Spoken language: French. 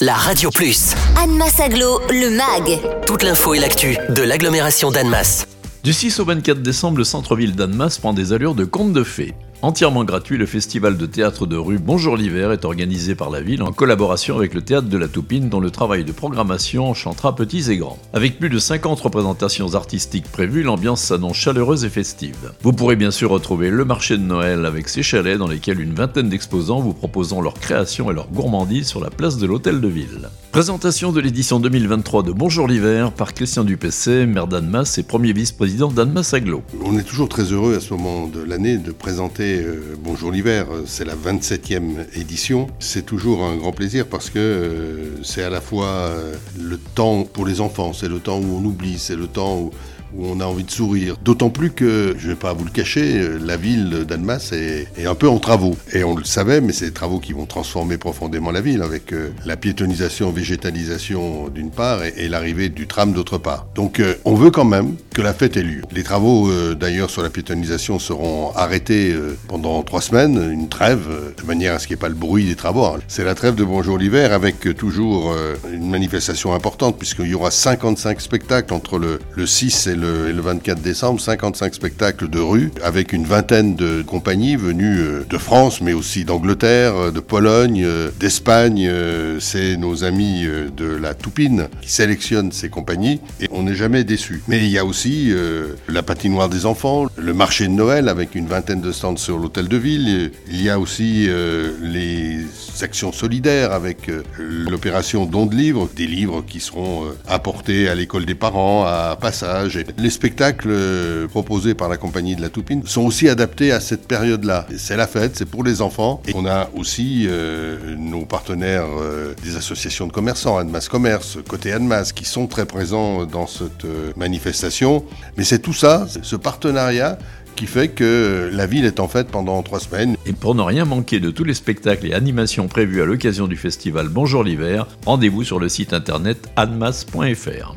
la Radio Plus. Annemasse Aglo, le MAG. Toute l'info et l'actu de l'agglomération d'Annemasse. Du 6 au 24 décembre, le centre-ville d'Annemasse prend des allures de conte de fées. Entièrement gratuit, le festival de théâtre de rue Bonjour l'hiver est organisé par la ville en collaboration avec le théâtre de la Toupine dont le travail de programmation enchantera petits et grands. Avec plus de 50 représentations artistiques prévues, l'ambiance s'annonce chaleureuse et festive. Vous pourrez bien sûr retrouver le marché de Noël avec ses chalets dans lesquels une vingtaine d'exposants vous proposeront leurs créations et leurs gourmandises sur la place de l'hôtel de ville. Présentation de l'édition 2023 de Bonjour l'hiver par Christian Dupessé, maire d'Annemasse et premier vice-président d'Annemasse Aglo. On est toujours très heureux à ce moment de l'année de présenter euh, Bonjour l'hiver, c'est la 27e édition. C'est toujours un grand plaisir parce que euh, c'est à la fois euh, le temps pour les enfants, c'est le temps où on oublie, c'est le temps où où on a envie de sourire. D'autant plus que, je ne vais pas vous le cacher, la ville d'Annemasse est, un peu en travaux. Et on le savait, mais c'est des travaux qui vont transformer profondément la ville avec euh, la piétonisation, végétalisation d'une part et, l'arrivée du tram d'autre part. Donc euh, on veut quand même que la fête ait lieu. Les travaux euh, d'ailleurs sur la piétonisation seront arrêtés pendant trois semaines, une trêve, de manière à ce qu'il n'y ait pas le bruit des travaux. C'est la trêve de Bonjour l'hiver avec toujours une manifestation importante puisqu'il y aura 55 spectacles entre le, le 6 et le, 24 décembre, 55 spectacles de rue avec une vingtaine de compagnies venues euh, de France, mais aussi d'Angleterre, euh, de Pologne, euh, d'Espagne. C'est nos amis de la Toupine qui sélectionnent ces compagnies et on n'est jamais déçu. Mais il y a aussi la patinoire des enfants, le marché de Noël avec une vingtaine de stands sur l'hôtel de ville. Il y a aussi les actions solidaires avec l'opération don de livres, des livres qui seront apportés à l'école des parents, à Passage. Les spectacles euh, proposés par la compagnie de la Toupine sont aussi adaptés à cette période-là. C'est la fête, c'est pour les enfants. On a aussi euh, nos partenaires euh, des associations de commerçants, Annemasse Commerce, côté Annemasse, qui sont très présents dans cette manifestation. Mais c'est tout ça, ce partenariat qui fait que la ville est en fête pendant trois semaines. Et pour ne rien manquer de tous les spectacles et animations prévus à l'occasion du festival Bonjour l'hiver, rendez-vous sur le site internet anmas.fr.